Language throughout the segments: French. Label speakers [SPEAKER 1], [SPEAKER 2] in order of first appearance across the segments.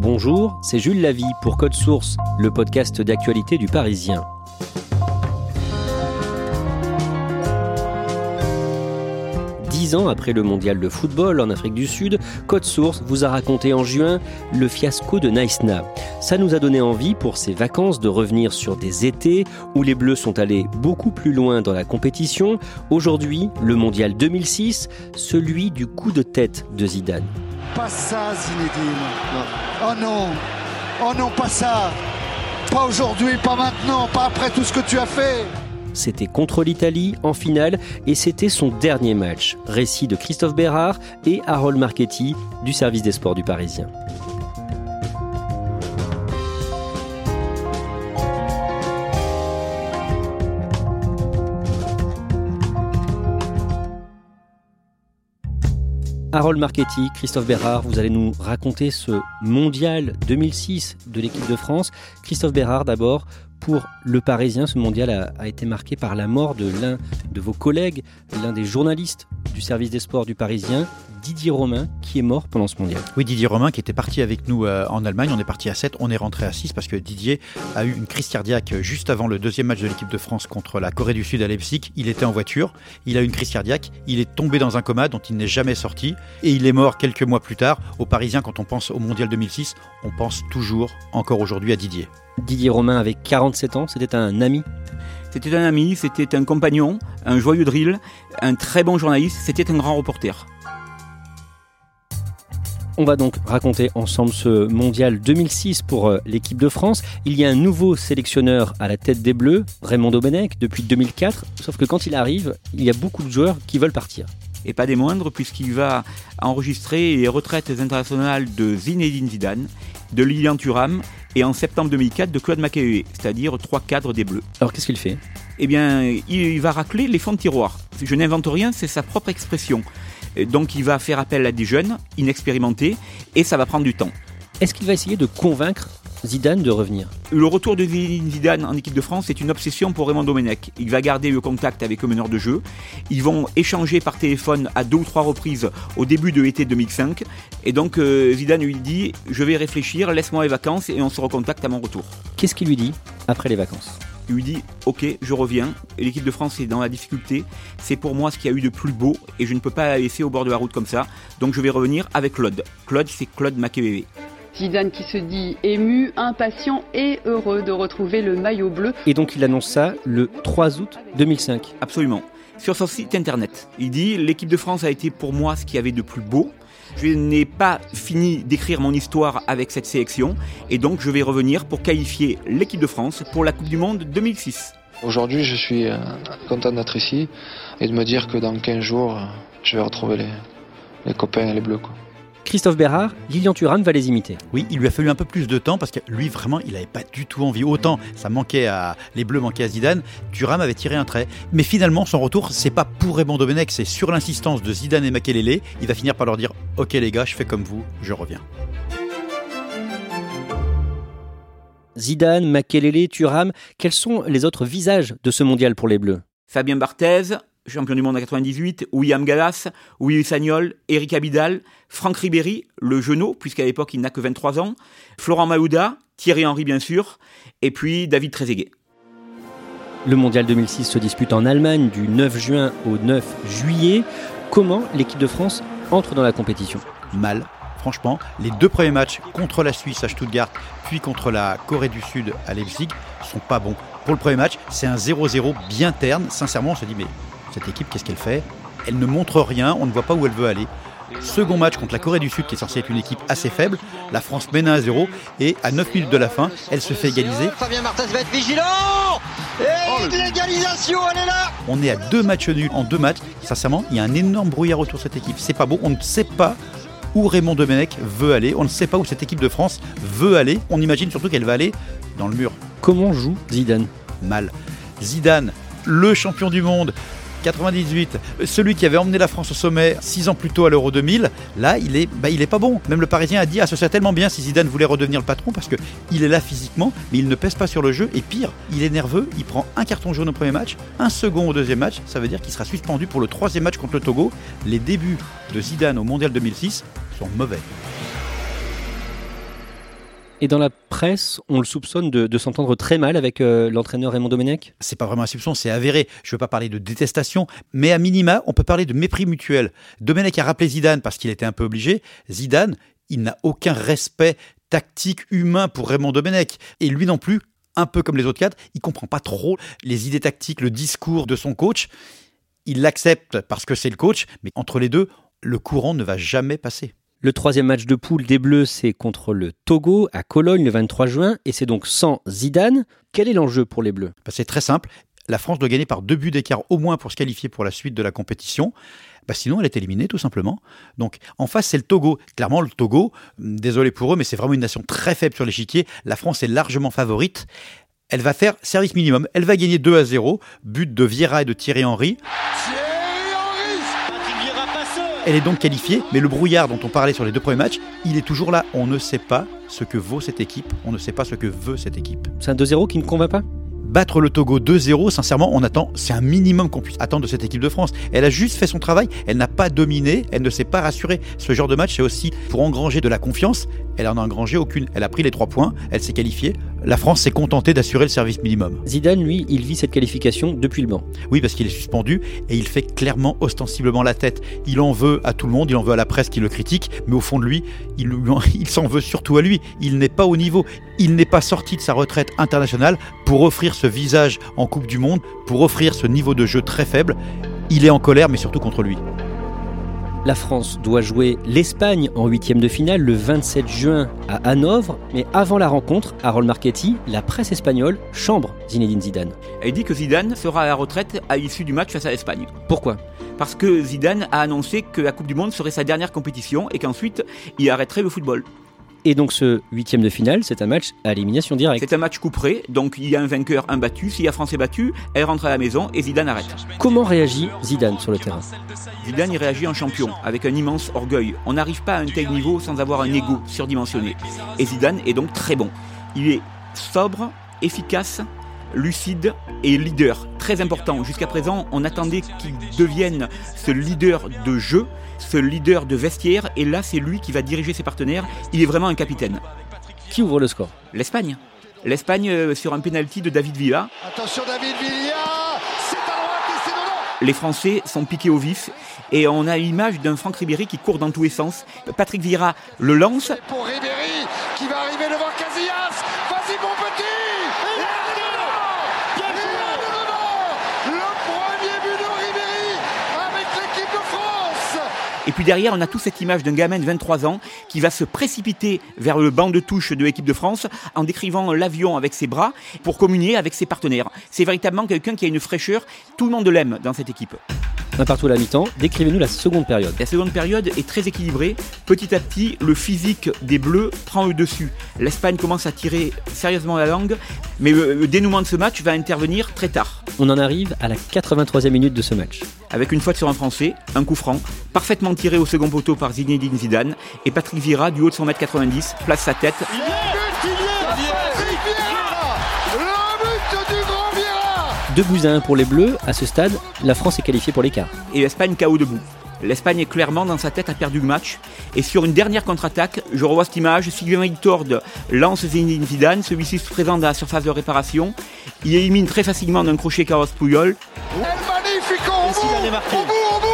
[SPEAKER 1] Bonjour, c'est Jules Lavie pour Code Source, le podcast d'actualité du Parisien. Dix ans après le mondial de football en Afrique du Sud, Code Source vous a raconté en juin le fiasco de Naïsna. Ça nous a donné envie pour ces vacances de revenir sur des étés où les Bleus sont allés beaucoup plus loin dans la compétition. Aujourd'hui, le mondial 2006, celui du coup de tête de Zidane.
[SPEAKER 2] Pas ça, Zinedine. Oh non. Oh non, pas ça. Pas aujourd'hui, pas maintenant, pas après tout ce que tu as fait.
[SPEAKER 1] C'était contre l'Italie en finale et c'était son dernier match. Récit de Christophe Bérard et Harold Marchetti du service des sports du Parisien. Harold Marchetti, Christophe Bérard, vous allez nous raconter ce mondial 2006 de l'équipe de France. Christophe Bérard, d'abord, pour le Parisien, ce mondial a, été marqué par la mort de l'un de vos collègues, l'un des journalistes du service des sports du Parisien, Didier Romain, qui est mort pendant ce mondial.
[SPEAKER 3] Oui, Didier Romain qui était parti avec nous euh, en Allemagne. On est parti à 7, on est rentré à 6 parce que Didier a eu une crise cardiaque juste avant le deuxième match de l'équipe de France contre la Corée du Sud à Leipzig. Il était en voiture, il a eu une crise cardiaque, il est tombé dans un coma dont il n'est jamais sorti et il est mort quelques mois plus tard. Au Parisien, quand on pense au mondial 2006, on pense toujours, encore aujourd'hui, à Didier.
[SPEAKER 1] Didier Romain avait 47 ans, c'était un ami
[SPEAKER 4] C'était un ami, c'était un compagnon, un joyeux drill, un très bon journaliste, c'était un grand reporter.
[SPEAKER 1] On va donc raconter ensemble ce mondial 2006 pour euh, l'équipe de France. Il y a un nouveau sélectionneur à la tête des Bleus, Raymond Domenech, depuis 2004. Sauf que quand il arrive, il y a beaucoup de joueurs qui veulent partir.
[SPEAKER 4] Et pas des moindres, puisqu'il va enregistrer les retraites internationales de Zinedine Zidane, de Lilian Thuram et en septembre 2004 de Claude Makélélé, c'est-à-dire trois cadres des Bleus.
[SPEAKER 1] Alors qu'est-ce qu'il fait?
[SPEAKER 4] Eh bien, il va racler les fonds de tiroir. Je n'invente rien, c'est sa propre expression. Donc il va faire appel à des jeunes, inexpérimentés, et ça va prendre du temps.
[SPEAKER 1] Est-ce qu'il va essayer de convaincre Zidane de revenir
[SPEAKER 4] Le retour de Zidane en équipe de France est une obsession pour Raymond Domenech. Il va garder le contact avec le meneur de jeu. Ils vont échanger par téléphone à deux ou trois reprises au début de l'été 2005. Et donc euh, Zidane lui dit Je vais réfléchir, laisse-moi les vacances et on se recontacte à mon retour.
[SPEAKER 1] Qu'est-ce qu'il lui dit après les vacances?
[SPEAKER 4] Il lui dit Ok, je reviens. L'équipe de France est dans la difficulté. C'est pour moi ce qu'il y a eu de plus beau et je ne peux pas la laisser au bord de la route comme ça. Donc je vais revenir avec Claude. Claude, c'est Claude Makélélé.
[SPEAKER 5] Zidane qui se dit ému, impatient et heureux de retrouver le maillot bleu.
[SPEAKER 1] Et donc il annonce ça le 3 août 2005.
[SPEAKER 4] Absolument. Sur son site internet, il dit L'équipe de France a été pour moi ce qu'il y avait de plus beau. Je n'ai pas fini d'écrire mon histoire avec cette sélection et donc je vais revenir pour qualifier l'équipe de France pour la Coupe du Monde 2006.
[SPEAKER 6] Aujourd'hui, je suis content d'être ici et de me dire que dans 15 jours, je vais retrouver les, les copains et les bleus. Quoi.
[SPEAKER 1] Christophe Bérard, Lilian Thuram va les imiter.
[SPEAKER 3] Oui, il lui a fallu un peu plus de temps parce que lui, vraiment, il n'avait pas du tout envie. Autant ça manquait à les Bleus manquaient à Zidane, Thuram avait tiré un trait. Mais finalement, son retour, c'est pas pour Raymond Domenech, c'est sur l'insistance de Zidane et Makelele. Il va finir par leur dire Ok les gars, je fais comme vous, je reviens.
[SPEAKER 1] Zidane, Makelele, Thuram, quels sont les autres visages de ce mondial pour les Bleus?
[SPEAKER 4] Fabien Barthez, champion du monde en 98, William Gallas, Willy Sagnol, Eric Abidal, Franck Ribéry, le genou, puisqu'à l'époque il n'a que 23 ans, Florent Maouda, Thierry Henry bien sûr, et puis David Trezeguet.
[SPEAKER 1] Le mondial 2006 se dispute en Allemagne du 9 juin au 9 juillet. Comment l'équipe de France entre dans la compétition?
[SPEAKER 3] Mal. Franchement, les deux premiers matchs contre la Suisse à Stuttgart, puis contre la Corée du Sud à Leipzig, sont pas bons. Pour le premier match, c'est un 0-0 bien terne. Sincèrement, on se dit, mais cette équipe, qu'est-ce qu'elle fait? Elle ne montre rien, on ne voit pas où elle veut aller. Second match contre la Corée du Sud, qui est censée être une équipe assez faible. La France mène 1 0 et à 9 minutes de la fin, elle se fait égaliser.
[SPEAKER 7] Fabien Martens va être vigilant Et l'égalisation, elle est là
[SPEAKER 3] On est à deux matchs nuls en deux matchs. Sincèrement, il y a un énorme brouillard autour de cette équipe. C'est pas beau. On ne sait pas où Raymond Domenech veut aller. On ne sait pas où cette équipe de France veut aller. On imagine surtout qu'elle va aller dans le mur.
[SPEAKER 1] Comment joue Zidane?
[SPEAKER 3] Mal. Zidane, le champion du monde, 98, celui qui avait emmené la France au sommet six ans plus tôt à l'Euro 2000, là, il est, bah, il est pas bon. Même le Parisien a dit, ah, ce serait tellement bien si Zidane voulait redevenir le patron parce que il est là physiquement, mais il ne pèse pas sur le jeu. Et pire, il est nerveux, il prend un carton jaune au premier match, un second au deuxième match. Ça veut dire qu'il sera suspendu pour le troisième match contre le Togo. Les débuts de Zidane au Mondial 2006 sont mauvais.
[SPEAKER 1] Et dans la on le soupçonne de, s'entendre très mal avec euh, l'entraîneur Raymond Domenech?
[SPEAKER 3] C'est pas vraiment un soupçon, c'est avéré. Je veux pas parler de détestation, mais à minima, on peut parler de mépris mutuel. Domenech a rappelé Zidane parce qu'il était un peu obligé. Zidane, il n'a aucun respect tactique humain pour Raymond Domenech. Et lui non plus, un peu comme les autres cadres, il comprend pas trop les idées tactiques, le discours de son coach. Il l'accepte parce que c'est le coach, mais entre les deux, le courant ne va jamais passer.
[SPEAKER 1] Le troisième match de poule des Bleus, c'est contre le Togo à Cologne le 23 juin, et c'est donc sans Zidane. Quel est l'enjeu pour les Bleus?
[SPEAKER 3] Bah, C'est très simple. La France doit gagner par deux buts d'écart au moins pour se qualifier pour la suite de la compétition. Bah sinon, elle est éliminée tout simplement. Donc en face, c'est le Togo. Clairement, le Togo, désolé pour eux, mais c'est vraiment une nation très faible sur l'échiquier. La France est largement favorite. Elle va faire service minimum. Elle va gagner 2 à 0. But de Vieira et de Thierry Henry. Elle est donc qualifiée, mais le brouillard dont on parlait sur les deux premiers matchs, il est toujours là. On ne sait pas ce que vaut cette équipe, on ne sait pas ce que veut cette équipe.
[SPEAKER 1] C'est un 2-0 qui ne convainc pas?
[SPEAKER 3] Battre le Togo 2-0, sincèrement, on attend, c'est un minimum qu'on puisse attendre de cette équipe de France. Elle a juste fait son travail, elle n'a pas dominé, elle ne s'est pas rassurée. Ce genre de match, c'est aussi pour engranger de la confiance. Elle en a engrangé aucune. Elle a pris les trois points, elle s'est qualifiée. La France s'est contentée d'assurer le service minimum.
[SPEAKER 1] Zidane, lui, il vit cette qualification depuis le banc.
[SPEAKER 3] Oui, parce qu'il est suspendu et il fait clairement, ostensiblement la tête. Il en veut à tout le monde, il en veut à la presse qui le critique, mais au fond de lui, il, il s'en veut surtout à lui. Il n'est pas au niveau. Il n'est pas sorti de sa retraite internationale pour offrir ce visage en Coupe du Monde, pour offrir ce niveau de jeu très faible. Il est en colère, mais surtout contre lui.
[SPEAKER 1] La France doit jouer l'Espagne en huitième de finale le 27 juin à Hanovre, mais avant la rencontre, Harold Marchetti, la presse espagnole chambre Zinedine Zidane.
[SPEAKER 4] Elle dit que Zidane sera à la retraite à l'issue du match face à l'Espagne.
[SPEAKER 1] Pourquoi?
[SPEAKER 4] Parce que Zidane a annoncé que la Coupe du Monde serait sa dernière compétition et qu'ensuite il arrêterait le football.
[SPEAKER 1] Et donc ce huitième de finale, c'est un match à élimination directe.
[SPEAKER 4] C'est un match couperé, donc il y a un vainqueur, un battu. S'il y a France est battu, elle rentre à la maison et Zidane arrête.
[SPEAKER 1] Comment réagit Zidane sur le terrain
[SPEAKER 4] Zidane il réagit en champion, avec un immense orgueil. On n'arrive pas à un tel niveau sans avoir un ego surdimensionné. Et Zidane est donc très bon. Il est sobre, efficace, lucide et leader. Très important. Jusqu'à présent, on attendait qu'il devienne ce leader de jeu, ce leader de vestiaire, et là, c'est lui qui va diriger ses partenaires. Il est vraiment un capitaine.
[SPEAKER 1] Qui ouvre le score?
[SPEAKER 4] L'Espagne. L'Espagne euh, sur un penalty de David Villa.
[SPEAKER 2] Attention David Villa, c'est à droite et c'est dedans.
[SPEAKER 4] Les Français sont piqués au vif et on a l'image d'un Franck Ribéry qui court dans tous les sens. Patrick Vieira le lance.
[SPEAKER 2] Pour Ribéry qui va arriver devant Casillas. Vas-y mon petit. Et là, dedans. Et là, dedans. Le premier but de Ribéry avec l'équipe de France.
[SPEAKER 4] Et puis derrière, on a toute cette image d'un gamin de 23 ans qui va se précipiter vers le banc de touche de l'équipe de France en décrivant l'avion avec ses bras pour communier avec ses partenaires. C'est véritablement quelqu'un qui a une fraîcheur. Tout le monde l'aime dans cette équipe.
[SPEAKER 1] Un partout à la mi-temps. Décrivez-nous la seconde période.
[SPEAKER 4] La seconde période est très équilibrée. Petit à petit, le physique des Bleus prend le dessus. L'Espagne commence à tirer sérieusement la langue, mais le, le dénouement de ce match va intervenir très tard.
[SPEAKER 1] On en arrive à la 83e minute de ce match.
[SPEAKER 4] Avec une faute sur un Français, un coup franc, parfaitement tiré au second poteau par Zinedine Zidane, et Patrick Vieira, du haut de son mètre 90, place sa tête.
[SPEAKER 2] Le but, il y est. Patrick Vieira. Le but du grand Vieira.
[SPEAKER 1] Deux buts à un pour les Bleus. À ce stade, la France est qualifiée pour l'écart.
[SPEAKER 4] et l'Espagne KO debout. L'Espagne est clairement dans sa tête, a perdu le match. Et sur une dernière contre-attaque, je revois cette image, Sylvain Tord lance Zinedine Zidane, celui-ci se présente à la surface de réparation, il élimine très facilement d'un crochet Carlos Puyol.
[SPEAKER 2] Au bout, au bout,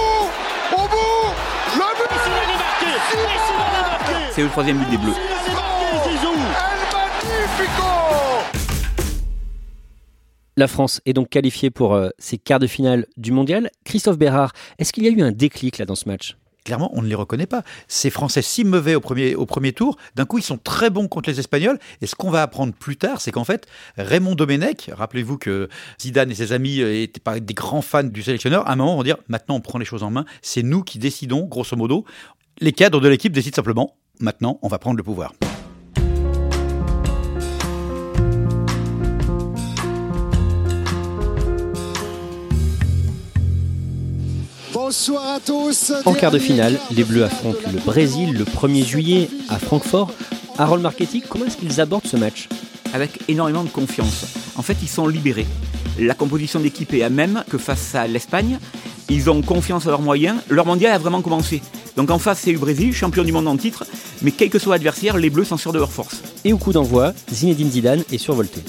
[SPEAKER 2] au bout, au bout, le but
[SPEAKER 4] C'est le troisième but des Bleus.
[SPEAKER 1] La France est donc qualifiée pour euh, ses quarts de finale du mondial. Christophe Bérard, est-ce qu'il y a eu un déclic là dans ce match?
[SPEAKER 3] Clairement, on ne les reconnaît pas. Ces Français si mauvais au premier, au premier tour, d'un coup, ils sont très bons contre les Espagnols. Et ce qu'on va apprendre plus tard, c'est qu'en fait, Raymond Domenech, rappelez-vous que Zidane et ses amis étaient pas des grands fans du sélectionneur, à un moment, vont dire maintenant, on prend les choses en main. C'est nous qui décidons, grosso modo. Les cadres de l'équipe décident simplement maintenant, on va prendre le pouvoir.
[SPEAKER 2] Bonsoir à tous.
[SPEAKER 1] En quart de finale, les Bleus affrontent le Brésil le 1er juillet à Francfort. Harold Marketing, comment est-ce qu'ils abordent ce match?
[SPEAKER 4] Avec énormément de confiance. En fait, ils sont libérés. La composition d'équipe est la même que face à l'Espagne. Ils ont confiance en leurs moyens. Leur mondial a vraiment commencé. Donc en face, c'est le Brésil, champion du monde en titre. Mais quel que soit l'adversaire, les Bleus sont sûrs de leur force.
[SPEAKER 1] Et au coup d'envoi, Zinedine Zidane est survolté.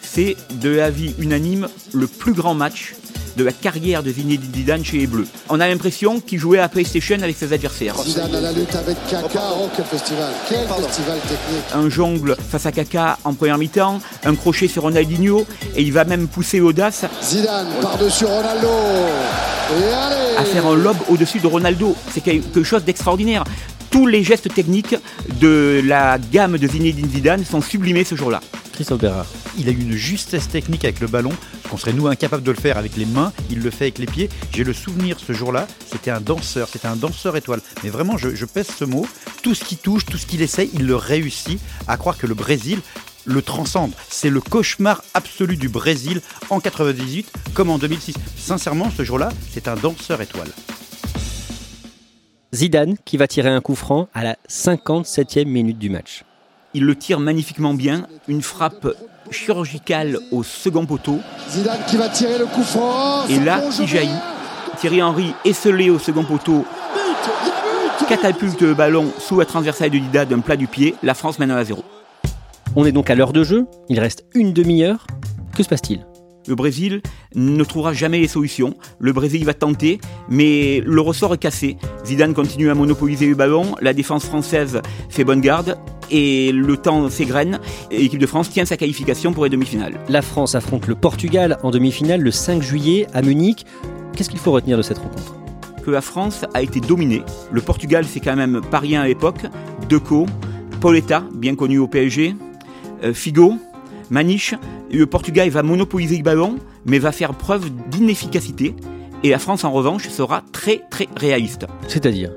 [SPEAKER 4] C'est de l'avis unanime le plus grand match de la carrière de Zinedine Zidane chez les Bleus. On a l'impression qu'il jouait à PlayStation avec ses adversaires.
[SPEAKER 2] Zidane à la lutte avec Kaka, oh quel festival, quel festival technique.
[SPEAKER 4] Un jongle face à Kaka en première mi-temps, un crochet sur Ronaldinho, et il va même pousser l'audace.
[SPEAKER 2] Zidane par-dessus Ronaldo. Et allez
[SPEAKER 4] À faire un lob au-dessus de Ronaldo. C'est quelque chose d'extraordinaire. Tous les gestes techniques de la gamme de Zinedine Zidane sont sublimés ce jour-là.
[SPEAKER 1] Christophe Bérard.
[SPEAKER 3] Il a eu une justesse technique avec le ballon, qu'on serait nous incapables de le faire avec les mains, il le fait avec les pieds. J'ai le souvenir ce jour-là, c'était un danseur, c'était un danseur étoile. Mais vraiment, je, je pèse ce mot, tout ce qu'il touche, tout ce qu'il essaye, il le réussit à croire que le Brésil le transcende. C'est le cauchemar absolu du Brésil en 98 comme en 2006. Sincèrement, ce jour-là, c'est un danseur étoile.
[SPEAKER 1] Zidane qui va tirer un coup franc à la 57e minute du match.
[SPEAKER 4] Il le tire magnifiquement bien, une frappe chirurgicale au second poteau.
[SPEAKER 2] Zidane qui va tirer le coup franc.
[SPEAKER 4] Et là, qui jaillit. Thierry Henry, esselé au second poteau, catapulte le ballon sous la transversale de Dida d'un plat du pied. La France mène 1 à 0.
[SPEAKER 1] On est donc à l'heure de jeu, il reste une demi-heure. Que se passe-t-il?
[SPEAKER 4] Le Brésil ne trouvera jamais les solutions. Le Brésil va tenter, mais le ressort est cassé. Zidane continue à monopoliser le ballon, la défense française fait bonne garde, et le temps s'égrène. Et l'équipe de France tient sa qualification pour les demi-finales.
[SPEAKER 1] La France affronte le Portugal en demi-finale le 5 juillet à Munich. Qu'est-ce qu'il faut retenir de cette rencontre?
[SPEAKER 4] Que la France a été dominée. Le Portugal, c'est quand même pas rien à l'époque. Deco, Pauletta, bien connu au PSG, euh, Figo, Maniche. Le Portugal va monopoliser le ballon, mais va faire preuve d'inefficacité. Et la France, en revanche, sera très très réaliste.
[SPEAKER 1] C'est-à-dire?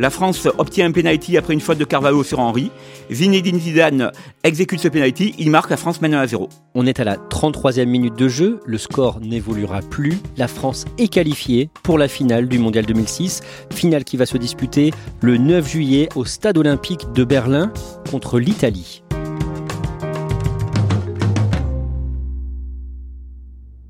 [SPEAKER 4] La France obtient un penalty après une faute de Carvalho sur Henry. Zinedine Zidane exécute ce penalty, il marque, la France mène 1 à 0.
[SPEAKER 1] On est à la 33e minute de jeu, le score n'évoluera plus. La France est qualifiée pour la finale du Mondial 2006, finale qui va se disputer le 9 juillet au Stade olympique de Berlin contre l'Italie.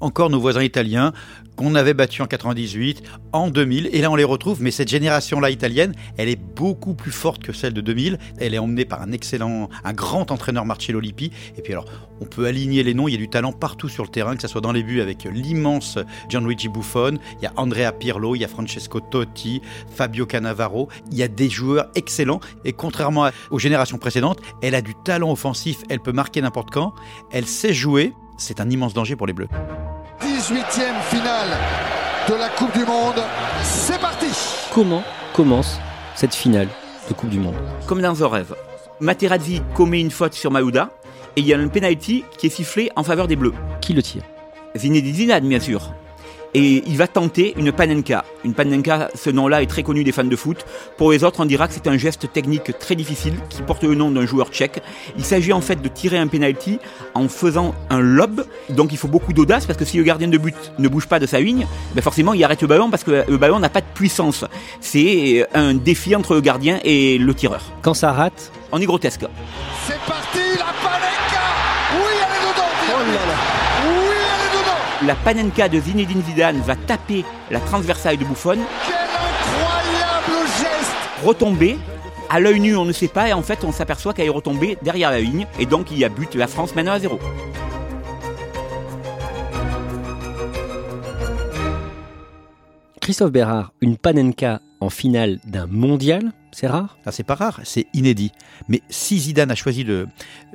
[SPEAKER 3] Encore nos voisins italiens qu'on avait battus en 98, en 2000, et là on les retrouve, mais cette génération-là italienne, elle est beaucoup plus forte que celle de 2000, elle est emmenée par un excellent, un grand entraîneur Marcello Lippi, et puis alors on peut aligner les noms, il y a du talent partout sur le terrain, que ce soit dans les buts avec l'immense Gianluigi Buffon, il y a Andrea Pirlo, il y a Francesco Totti, Fabio Cannavaro, il y a des joueurs excellents, et contrairement aux générations précédentes, elle a du talent offensif, elle peut marquer n'importe quand, elle sait jouer, c'est un immense danger pour les Bleus.
[SPEAKER 2] 18e finale de la Coupe du Monde. C'est parti
[SPEAKER 1] Comment commence cette finale de Coupe du Monde
[SPEAKER 4] Comme dans un rêve. Materazzi commet une faute sur Maouda, et il y a un penalty qui est sifflé en faveur des Bleus.
[SPEAKER 1] Qui le tire?
[SPEAKER 4] Zinedine Zidane, bien sûr. Et il va tenter une panenka. Une panenka, ce nom-là est très connu des fans de foot. Pour les autres, on dira que c'est un geste technique très difficile qui porte le nom d'un joueur tchèque. Il s'agit en fait de tirer un penalty en faisant un lob. Donc il faut beaucoup d'audace parce que si le gardien de but ne bouge pas de sa ligne, ben forcément il arrête le ballon parce que le ballon n'a pas de puissance. C'est un défi entre le gardien et le tireur.
[SPEAKER 1] Quand ça rate,
[SPEAKER 4] On est grotesque.
[SPEAKER 2] C'est parti, La panenka
[SPEAKER 4] de Zinedine Zidane va taper la transversale de Buffon,
[SPEAKER 2] Quel incroyable geste
[SPEAKER 4] retomber. À l'œil nu, on ne sait pas, et en fait, on s'aperçoit qu'elle est retombée derrière la ligne, et donc il y a but. La France mène 1 à 0.
[SPEAKER 1] Christophe Bérard, une panenka en finale d'un mondial, C'est rare?
[SPEAKER 3] Ah, c'est pas rare, c'est inédit. Mais si Zidane a choisi de,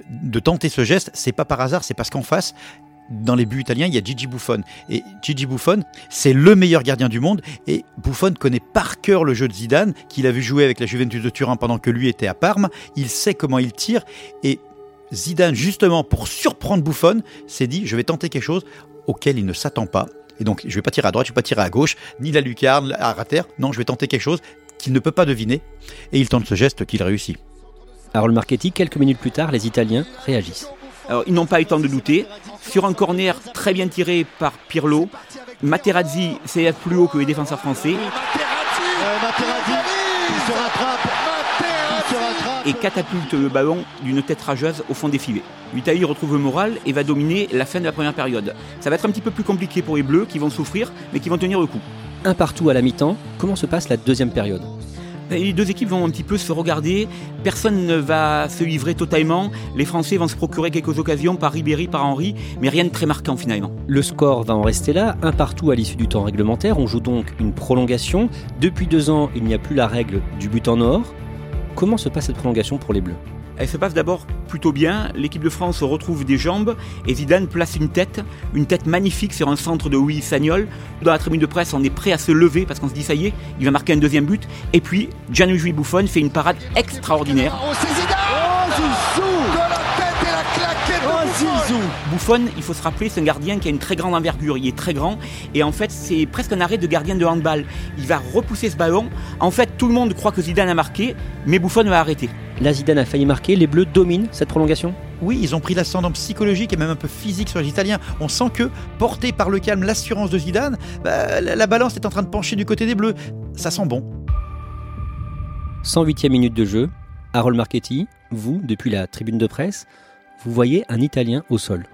[SPEAKER 3] de tenter ce geste, c'est pas par hasard, c'est parce qu'en face, dans les buts italiens, il y a Gigi Buffon. Et Gigi Buffon, c'est le meilleur gardien du monde. Et Buffon connaît par cœur le jeu de Zidane, qu'il a vu jouer avec la Juventus de Turin pendant que lui était à Parme. Il sait comment il tire. Et Zidane, justement, pour surprendre Buffon, s'est dit je vais tenter quelque chose auquel il ne s'attend pas. Et donc, je vais pas tirer à droite, je vais pas tirer à gauche, ni la lucarne, à rater. Non, je vais tenter quelque chose qu'il ne peut pas deviner. Et il tente ce geste qu'il réussit.
[SPEAKER 1] Harold Marchetti, quelques minutes plus tard, les Italiens réagissent.
[SPEAKER 4] Alors, ils n'ont pas eu le temps de douter. Sur un corner très bien tiré par Pirlo, Materazzi s'élève plus haut que les défenseurs français. Et catapulte le ballon d'une tête rageuse au fond des filets. L'Italie retrouve le moral et va dominer la fin de la première période. Ça va être un petit peu plus compliqué pour les Bleus qui vont souffrir, mais qui vont tenir le coup.
[SPEAKER 1] Un partout à la mi-temps, comment se passe la deuxième période?
[SPEAKER 4] Les deux équipes vont un petit peu se regarder. Personne ne va se livrer totalement. Les Français vont se procurer quelques occasions par Ribéry, par Henry, mais rien de très marquant finalement.
[SPEAKER 1] Le score va en rester là, un partout à l'issue du temps réglementaire. On joue donc une prolongation. Depuis deux ans, il n'y a plus la règle du but en or. Comment se passe cette prolongation pour les Bleus?
[SPEAKER 4] Elle se passe d'abord plutôt bien. L'équipe de France retrouve des jambes et Zidane place une tête, une tête magnifique sur un centre de Louis Sagnol. Dans la tribune de presse, on est prêt à se lever parce qu'on se dit ça y est, il va marquer un deuxième but. Et puis Gianluigi Buffon fait une parade extraordinaire.
[SPEAKER 2] Oh, De la tête et la de Buffon
[SPEAKER 4] il faut se rappeler, c'est un gardien qui a une très grande envergure. Il est très grand et en fait, c'est presque un arrêt de gardien de handball. Il va repousser ce ballon. En fait, tout le monde croit que Zidane a marqué, mais Buffon va arrêter.
[SPEAKER 1] La Zidane a failli marquer, les Bleus dominent cette prolongation
[SPEAKER 3] Oui, ils ont pris l'ascendant psychologique et même un peu physique sur les Italiens. On sent que, porté par le calme, l'assurance de Zidane, bah, la, la balance est en train de pencher du côté des Bleus. Ça sent bon.
[SPEAKER 1] 108e minute de jeu. Harold Marchetti, vous, depuis la tribune de presse, vous voyez un Italien au sol.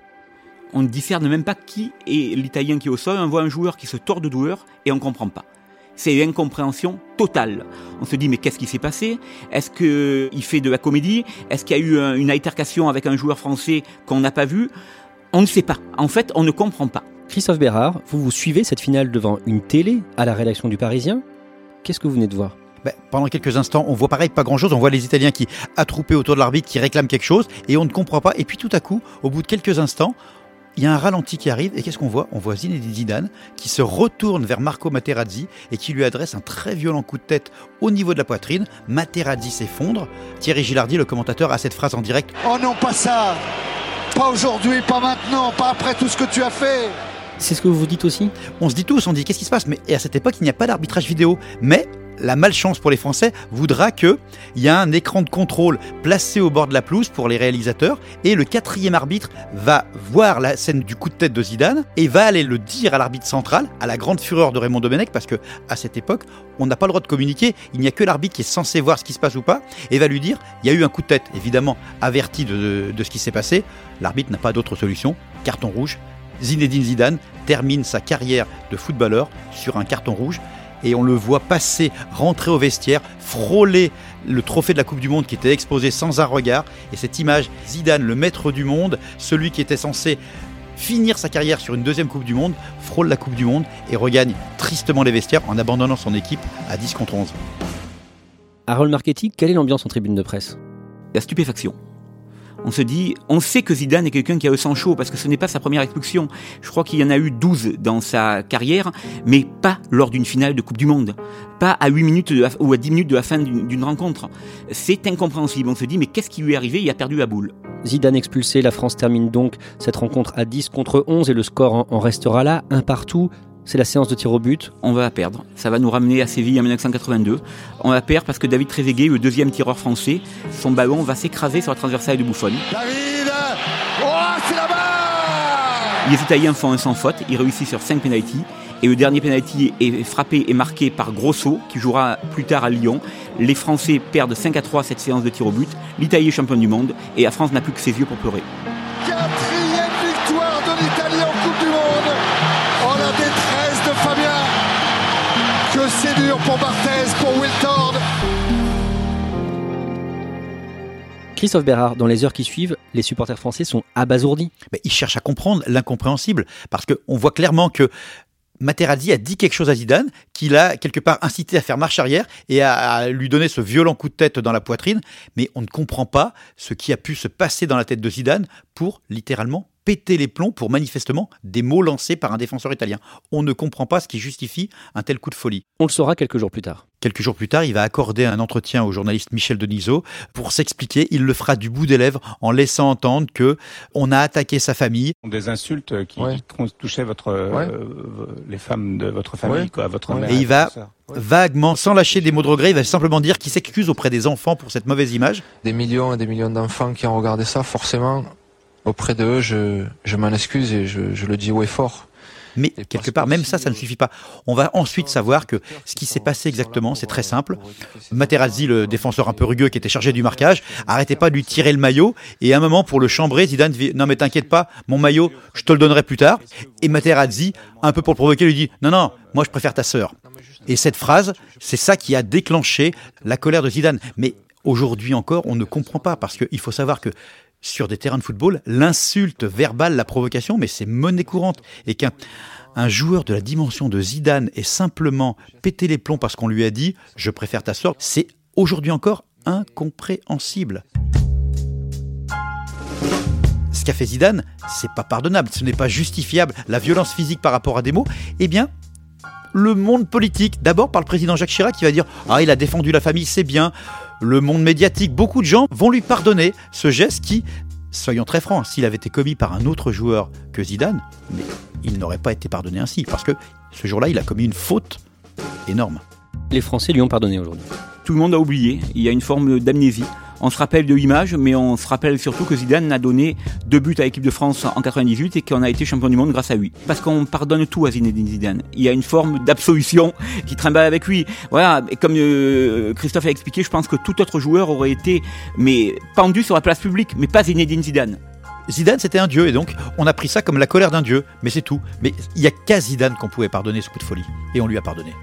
[SPEAKER 4] On ne discerne même pas qui est l'Italien qui est au sol. On voit un joueur qui se tord de douleur et on ne comprend pas. C'est l'incompréhension totale. On se dit mais qu'est-ce qui s'est passé? Est-ce qu'il fait de la comédie? Est-ce qu'il y a eu un- une altercation avec un joueur français qu'on n'a pas vu? On ne sait pas. En fait, on ne comprend pas.
[SPEAKER 1] Christophe Bérard, vous vous suivez cette finale devant une télé à la rédaction du Parisien? Qu'est-ce que vous venez de voir?
[SPEAKER 3] Ben, pendant quelques instants, on voit pareil, pas grand chose. On voit les Italiens qui attroupés autour de l'arbitre, qui réclament quelque chose, et on ne comprend pas. Et puis tout à coup, au bout de quelques instants, il y a un ralenti qui arrive, et qu'est-ce qu'on voit? On voit Zinedine Zidane qui se retourne vers Marco Materazzi et qui lui adresse un très violent coup de tête au niveau de la poitrine. Materazzi s'effondre. Thierry Gilardi, le commentateur, a cette phrase en direct.
[SPEAKER 2] Oh non, pas ça Pas aujourd'hui, pas maintenant, pas après tout ce que tu as fait
[SPEAKER 1] C'est ce que vous vous dites aussi?
[SPEAKER 3] On se dit tous, on dit qu'est-ce qui se passe? Mais à cette époque, il n'y a pas d'arbitrage vidéo. Mais la malchance pour les Français voudra que il y a un écran de contrôle placé au bord de la pelouse pour les réalisateurs et le quatrième arbitre va voir la scène du coup de tête de Zidane et va aller le dire à l'arbitre central, à la grande fureur de Raymond Domenech parce que à cette époque, on n'a pas le droit de communiquer, il n'y a que l'arbitre qui est censé voir ce qui se passe ou pas et va lui dire il y a eu un coup de tête, évidemment averti de, de ce qui s'est passé. L'arbitre n'a pas d'autre solution, carton rouge. Zinedine Zidane termine sa carrière de footballeur sur un carton rouge et on le voit passer, rentrer au vestiaire, frôler le trophée de la Coupe du Monde qui était exposé sans un regard. Et cette image, Zidane, le maître du monde, celui qui était censé finir sa carrière sur une deuxième Coupe du Monde, frôle la Coupe du Monde et regagne tristement les vestiaires en abandonnant son équipe à 10 contre 11.
[SPEAKER 1] Harold Marchetti, quelle est l'ambiance en tribune de presse?
[SPEAKER 4] La stupéfaction. On se dit, on sait que Zidane est quelqu'un qui a le sang chaud parce que ce n'est pas sa première expulsion. Je crois qu'il y en a eu 12 dans sa carrière, mais pas lors d'une finale de Coupe du Monde. Pas à 8 minutes ou à 10 minutes de la fin d'une rencontre. C'est incompréhensible. On se dit, mais qu'est-ce qui lui est arrivé? Il a perdu la boule.
[SPEAKER 1] Zidane expulsé, la France termine donc cette rencontre à 10 contre 11 et le score en restera là, un partout. C'est la séance de tir au but.
[SPEAKER 4] On va la perdre. Ça va nous ramener à Séville en 1982. On la perd parce que David Trezeguet, le deuxième tireur français, son ballon va s'écraser sur la transversale de Buffon.
[SPEAKER 2] David Oh, c'est la barre
[SPEAKER 4] Les Italiens font un sans faute, ils réussissent sur 5 pénalties. Et le dernier penalty est frappé et marqué par Grosso, qui jouera plus tard à Lyon. Les Français perdent 5 à 3 cette séance de tir au but. L'Italie est championne du monde et la France n'a plus que ses yeux pour pleurer.
[SPEAKER 2] Pour Barthez, pour Wiltord
[SPEAKER 1] Christophe Bérard, dans les heures qui suivent, les supporters français sont abasourdis.
[SPEAKER 3] Mais il cherche à comprendre l'incompréhensible parce qu'on voit clairement que Materazzi a dit quelque chose à Zidane qui l'a quelque part incité à faire marche arrière et à, lui donner ce violent coup de tête dans la poitrine. Mais on ne comprend pas ce qui a pu se passer dans la tête de Zidane pour littéralement péter les plombs pour manifestement des mots lancés par un défenseur italien. On ne comprend pas ce qui justifie un tel coup de folie.
[SPEAKER 1] On le saura quelques jours plus tard.
[SPEAKER 3] Quelques jours plus tard, il va accorder un entretien au journaliste Michel Denisot pour s'expliquer. Il le fera du bout des lèvres en laissant entendre que on a attaqué sa famille.
[SPEAKER 8] Des insultes qui touchaient votre, euh, les femmes de votre famille, quoi, votre mère.
[SPEAKER 3] Et il va vaguement, sans lâcher des mots de regret, il va simplement dire qu'il s'excuse auprès des enfants pour cette mauvaise image.
[SPEAKER 6] Des millions et des millions d'enfants qui ont regardé ça, forcément, auprès d'eux, je, je m'en excuse et je, je le dis haut et fort.
[SPEAKER 3] Mais quelque part, même ça, ça ne suffit pas. On va ensuite savoir que ce qui s'est passé exactement, c'est très simple. Materazzi, le défenseur un peu rugueux qui était chargé du marquage, arrêtait pas de lui tirer le maillot. Et à un moment, pour le chambrer, Zidane dit Non, mais t'inquiète pas, mon maillot, je te le donnerai plus tard. Et Materazzi, un peu pour le provoquer, lui dit Non, non, moi je préfère ta sœur. Et cette phrase, c'est ça qui a déclenché la colère de Zidane. Mais aujourd'hui encore, on ne comprend pas parce qu'il faut savoir que sur des terrains de football, l'insulte verbale, la provocation, mais c'est monnaie courante. Et qu'un un joueur de la dimension de Zidane ait simplement pété les plombs parce qu'on lui a dit je préfère ta sorte, c'est aujourd'hui encore incompréhensible. Ce qu'a fait Zidane, c'est pas pardonnable, ce n'est pas justifiable. La violence physique par rapport à des mots, eh bien, le monde politique, d'abord par le président Jacques Chirac qui va dire Ah, il a défendu la famille, c'est bien le monde médiatique, beaucoup de gens vont lui pardonner ce geste qui, soyons très francs, s'il avait été commis par un autre joueur que Zidane, mais il n'aurait pas été pardonné ainsi, parce que ce jour-là, il a commis une faute énorme.
[SPEAKER 1] Les Français lui ont pardonné aujourd'hui.
[SPEAKER 4] Tout le monde a oublié, il y a une forme d'amnésie on se rappelle de l'image, mais on se rappelle surtout que Zidane a donné deux buts à l'équipe de France en 98 et qu'on a été champion du monde grâce à lui. Parce qu'on pardonne tout à Zinedine Zidane. Il y a une forme d'absolution qui trimballe avec lui. Voilà, et comme euh, Christophe a expliqué, je pense que tout autre joueur aurait été mais pendu sur la place publique, mais pas Zinedine Zidane.
[SPEAKER 3] Zidane, c'était un dieu, et donc on a pris ça comme la colère d'un dieu, mais c'est tout. Mais il n'y a qu'à Zidane qu'on pouvait pardonner ce coup de folie, et on lui a pardonné.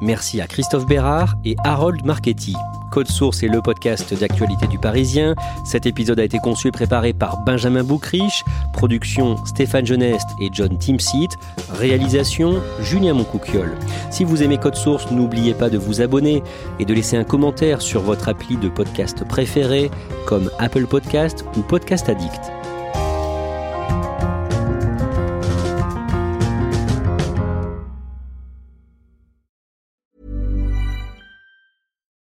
[SPEAKER 1] Merci à Christophe Bérard et Harold Marchetti. Code Source est le podcast d'actualité du Parisien. Cet épisode a été conçu et préparé par Benjamin Boucriche, production Stéphane Geneste et John Timsit, réalisation Julien Moncouquiol. Si vous aimez Code Source, n'oubliez pas de vous abonner et de laisser un commentaire sur votre appli de podcast préféré comme Apple Podcast ou Podcast Addict.